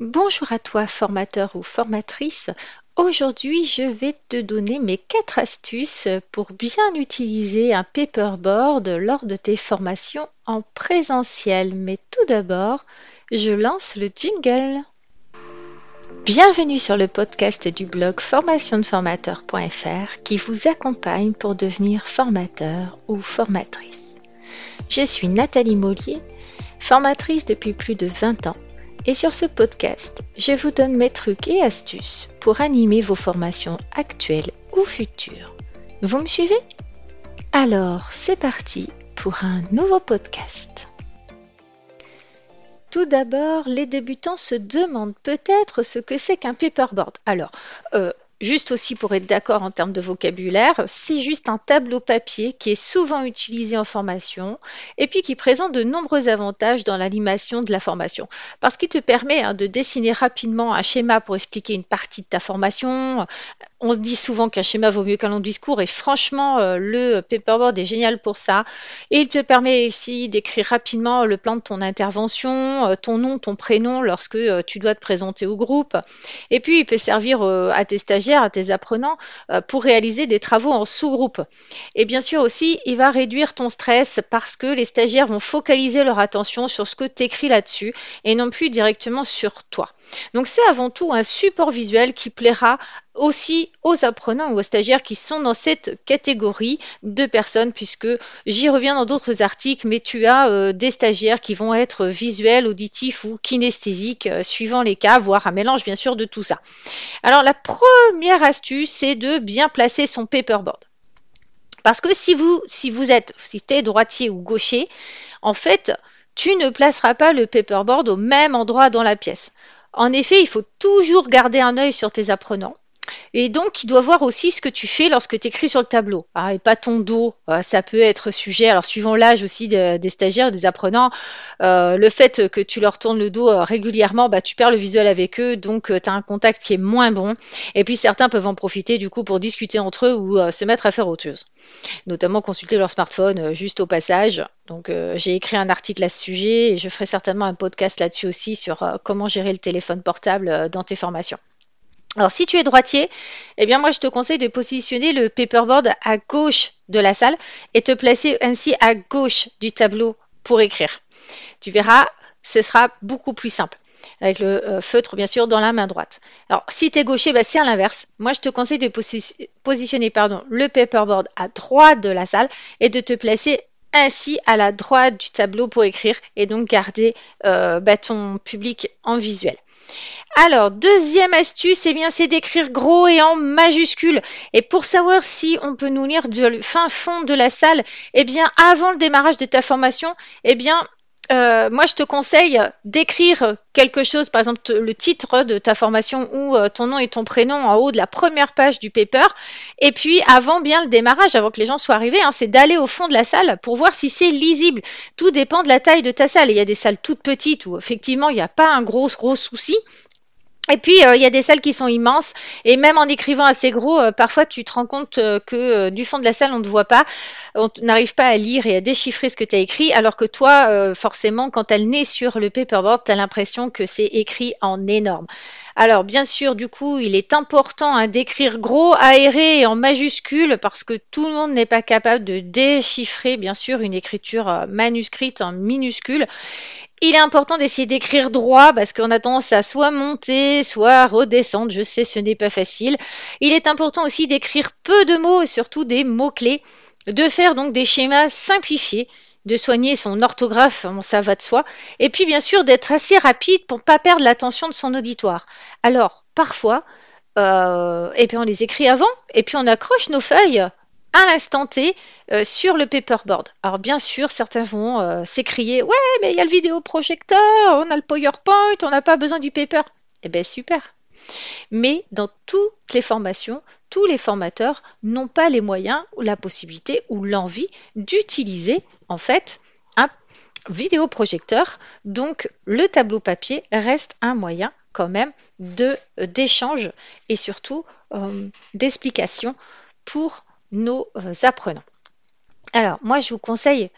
Bonjour à toi formateur ou formatrice. Aujourd'hui, je vais te donner mes quatre astuces pour bien utiliser un paperboard lors de tes formations en présentiel. Mais tout d'abord, je lance le jingle. Bienvenue sur le podcast du blog formationdeformateur.fr qui vous accompagne pour devenir formateur ou formatrice. Je suis Nathalie Mollier, formatrice depuis plus de 20 ans et sur ce podcast, je vous donne mes trucs et astuces pour animer vos formations actuelles ou futures. Vous me suivez? Alors, c'est parti pour un nouveau podcast. Tout d'abord, les débutants se demandent peut-être ce que c'est qu'un paperboard. Alors, euh, Juste aussi pour être d'accord en termes de vocabulaire, c'est juste un tableau papier qui est souvent utilisé en formation et puis qui présente de nombreux avantages dans l'animation de la formation. Parce qu'il te permet hein, de dessiner rapidement un schéma pour expliquer une partie de ta formation, on se dit souvent qu'un schéma vaut mieux qu'un long discours et franchement, euh, le paperboard est génial pour ça. Et il te permet aussi d'écrire rapidement le plan de ton intervention, euh, ton nom, ton prénom lorsque euh, tu dois te présenter au groupe. Et puis, il peut servir à tes stagiaires, à tes apprenants pour réaliser des travaux en sous-groupe. Et bien sûr aussi, il va réduire ton stress parce que les stagiaires vont focaliser leur attention sur ce que tu écris là-dessus et non plus directement sur toi. Donc c'est avant tout un support visuel qui plaira aussi aux apprenants ou aux stagiaires qui sont dans cette catégorie de personnes, puisque j'y reviens dans d'autres articles, mais tu as euh, des stagiaires qui vont être visuels, auditifs ou kinesthésiques, euh, suivant les cas, voire un mélange bien sûr de tout ça. Alors la première astuce, c'est de bien placer son paperboard. Parce que si vous, si vous êtes, si tu es droitier ou gaucher, en fait, tu ne placeras pas le paperboard au même endroit dans la pièce. En effet, il faut toujours garder un œil sur tes apprenants. Et donc, il doit voir aussi ce que tu fais lorsque tu écris sur le tableau. Ah, et pas ton dos, euh, ça peut être sujet. Alors, suivant l'âge aussi des stagiaires, des apprenants, euh, le fait que tu leur tournes le dos euh, régulièrement, bah, tu perds le visuel avec eux, donc tu as un contact qui est moins bon. Et puis, certains peuvent en profiter du coup pour discuter entre eux ou se mettre à faire autre chose. Notamment consulter leur smartphone juste au passage. Donc, j'ai écrit un article à ce sujet et je ferai certainement un podcast là-dessus aussi sur comment gérer le téléphone portable dans tes formations. Alors si tu es droitier, eh bien moi je te conseille de positionner le paperboard à gauche de la salle et te placer ainsi à gauche du tableau pour écrire. Tu verras, ce sera beaucoup plus simple avec le euh, feutre bien sûr dans la main droite. Alors si tu es gaucher, bah, c'est à l'inverse. Moi je te conseille de positionner pardon, le paperboard à droite de la salle et de te placer ainsi à la droite du tableau pour écrire et donc garder euh, bah, ton public en visuel. Alors, deuxième astuce, eh bien, c'est d'écrire gros et en majuscule. Et pour savoir si on peut nous lire du fin fond de la salle, eh bien, avant le démarrage de ta formation, eh bien, euh, moi, je te conseille d'écrire quelque chose, par exemple le titre de ta formation ou euh, ton nom et ton prénom en haut de la première page du paper. Et puis, avant bien le démarrage, avant que les gens soient arrivés, hein, c'est d'aller au fond de la salle pour voir si c'est lisible. Tout dépend de la taille de ta salle. il y a des salles toutes petites où effectivement il n'y a pas un gros gros souci. Et puis, euh, il y a des salles qui sont immenses. Et même en écrivant assez gros, euh, parfois tu te rends compte euh, que du fond de la salle, on ne te voit pas. On n'arrive pas à lire et à déchiffrer ce que tu as écrit. Alors que toi, forcément, quand elle naît sur le paperboard, tu as l'impression que c'est écrit en énorme. Alors, bien sûr, du coup, il est important hein, d'écrire gros, aéré et en majuscule parce que tout le monde n'est pas capable de déchiffrer, bien sûr, une écriture manuscrite en minuscule. Il est important d'essayer d'écrire droit parce qu'on a tendance à soit monter, soit redescendre. Je sais, ce n'est pas facile. Il est important aussi d'écrire peu de mots et surtout des mots-clés, de faire donc des schémas simplifiés, de soigner son orthographe, ça va de soi, et puis bien sûr d'être assez rapide pour ne pas perdre l'attention de son auditoire. Alors, parfois, euh, et puis on les écrit avant, et puis on accroche nos feuilles à l'instant T euh, sur le paperboard. Alors bien sûr, certains vont euh, s'écrier Ouais, mais il y a le vidéoprojecteur, on a le PowerPoint, on n'a pas besoin du paper. Eh bien super. Mais dans toutes les formations, tous les formateurs n'ont pas les moyens ou la possibilité ou l'envie d'utiliser en fait un vidéoprojecteur. Donc le tableau papier reste un moyen quand même de d'échange et surtout euh, d'explication pour nos euh, apprenants. Alors, moi, je vous conseille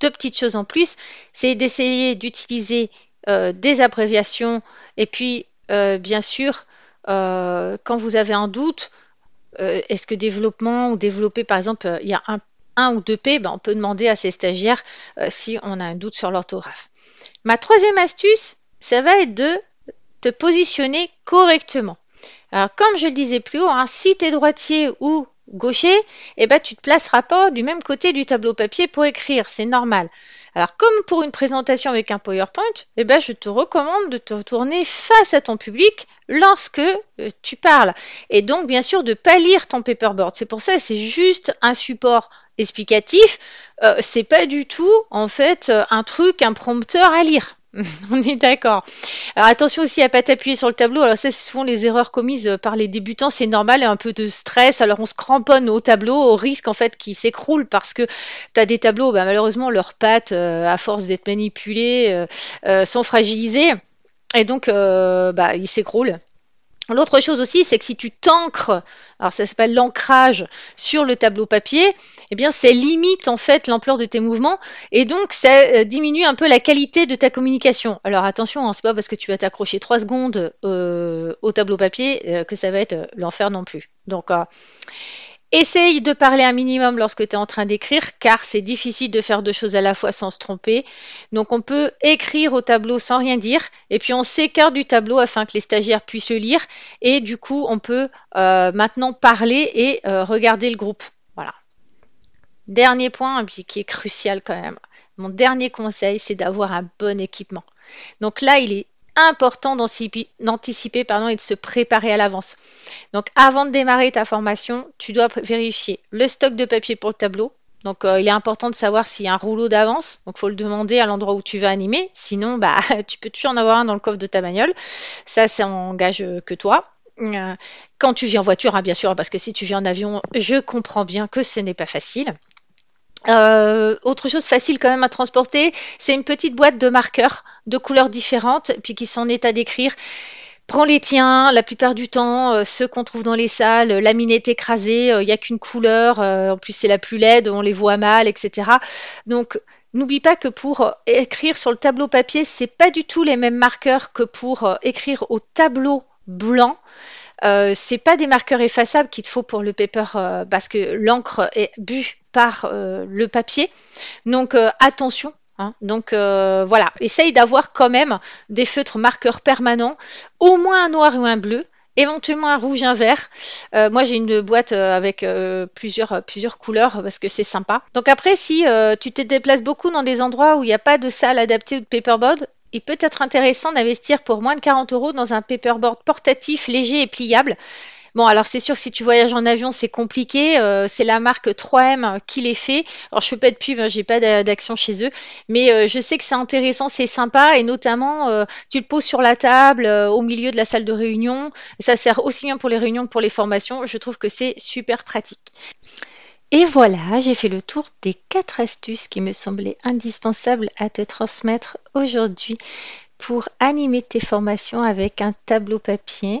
deux petites choses en plus. C'est d'essayer d'utiliser euh, des abréviations et puis euh, bien sûr quand vous avez un doute, est-ce que développement ou développer par exemple il y a un, un ou deux P, ben, on peut demander à ses stagiaires si on a un doute sur l'orthographe. Ma troisième astuce, ça va être de te positionner correctement. Alors, comme je le disais plus haut, hein, si tu es droitier ou gaucher, eh ben, tu te placeras pas du même côté du tableau papier pour écrire, c'est normal. Alors, comme pour une présentation avec un PowerPoint, eh ben, je te recommande de te retourner face à ton public lorsque euh, tu parles. Et donc, bien sûr, de pas lire ton paperboard. C'est pour ça, c'est juste un support explicatif. Euh, c'est pas du tout, en fait, euh, un truc, un prompteur à lire. On est d'accord. Alors attention aussi à pas t'appuyer sur le tableau. Alors ça, c'est souvent les erreurs commises par les débutants. C'est normal, un peu de stress. Alors on se cramponne au tableau au risque en fait qu'il s'écroule parce que tu as des tableaux, bah, malheureusement, leurs pattes, euh, à force d'être manipulées, euh, euh, sont fragilisées. Et donc, bah, ils s'écroulent. L'autre chose aussi, c'est que si tu t'ancres, alors ça s'appelle l'ancrage sur le tableau papier, eh bien ça limite en fait l'ampleur de tes mouvements et donc ça euh, diminue un peu la qualité de ta communication. Alors attention, hein, c'est pas parce que tu vas t'accrocher trois secondes euh, au tableau papier euh, que ça va être l'enfer non plus. Donc Essaye de parler un minimum lorsque tu es en train d'écrire, car c'est difficile de faire deux choses à la fois sans se tromper. Donc on peut écrire au tableau sans rien dire, et puis on s'écarte du tableau afin que les stagiaires puissent le lire, et du coup on peut maintenant parler et regarder le groupe. Dernier point, qui est crucial quand même. Mon dernier conseil, c'est d'avoir un bon équipement. Donc là, il est important d'anticiper pardon, et de se préparer à l'avance. Donc avant de démarrer ta formation, tu dois vérifier le stock de papier pour le tableau. Donc euh, il est important de savoir s'il y a un rouleau d'avance. Donc il faut le demander à l'endroit où tu vas animer. Sinon, bah, tu peux toujours en avoir un dans le coffre de ta bagnole. Ça, ça engage que toi. Euh, quand tu viens en voiture, hein, bien sûr, parce que si tu viens en avion, je comprends bien que ce n'est pas facile. Euh, autre chose facile quand même à transporter, c'est une petite boîte de marqueurs de couleurs différentes, puis qui sont en état d'écrire. Prends les tiens, la plupart du temps, euh, ceux qu'on trouve dans les salles, la mine est écrasée, il n'y a qu'une couleur, euh, en plus c'est la plus laide, on les voit mal, etc. Donc N'oublie pas que pour écrire sur le tableau papier, c'est pas du tout les mêmes marqueurs que pour écrire au tableau blanc. Euh, c'est pas des marqueurs effaçables qu'il te faut pour le paper parce que l'encre est bu euh, le papier. Donc euh, attention. Hein. Donc euh, voilà, essaye d'avoir quand même des feutres marqueurs permanents, au moins un noir ou un bleu, éventuellement un rouge, un vert. moi, j'ai une boîte avec plusieurs, plusieurs couleurs parce que c'est sympa. Donc après, si tu te déplaces beaucoup dans des endroits où il n'y a pas de salle adaptée ou de paperboard, il peut être intéressant d'investir pour moins de 40 euros dans un paperboard portatif, léger et pliable Bon, alors c'est sûr que si tu voyages en avion, c'est compliqué. Euh, c'est la marque 3M qui les fait. Alors je fais pas de pub, hein, j'ai pas d'action chez eux, mais euh, je sais que c'est intéressant, c'est sympa et notamment euh, tu le poses sur la table au milieu de la salle de réunion. Ça sert aussi bien pour les réunions que pour les formations. Je trouve que c'est super pratique. Et voilà, j'ai fait le tour des quatre astuces qui me semblaient indispensables à te transmettre aujourd'hui pour animer tes formations avec un tableau papier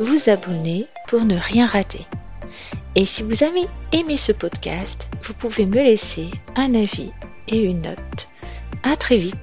vous abonner pour ne rien rater. Et si vous avez aimé ce podcast, vous pouvez me laisser un avis et une note. À très vite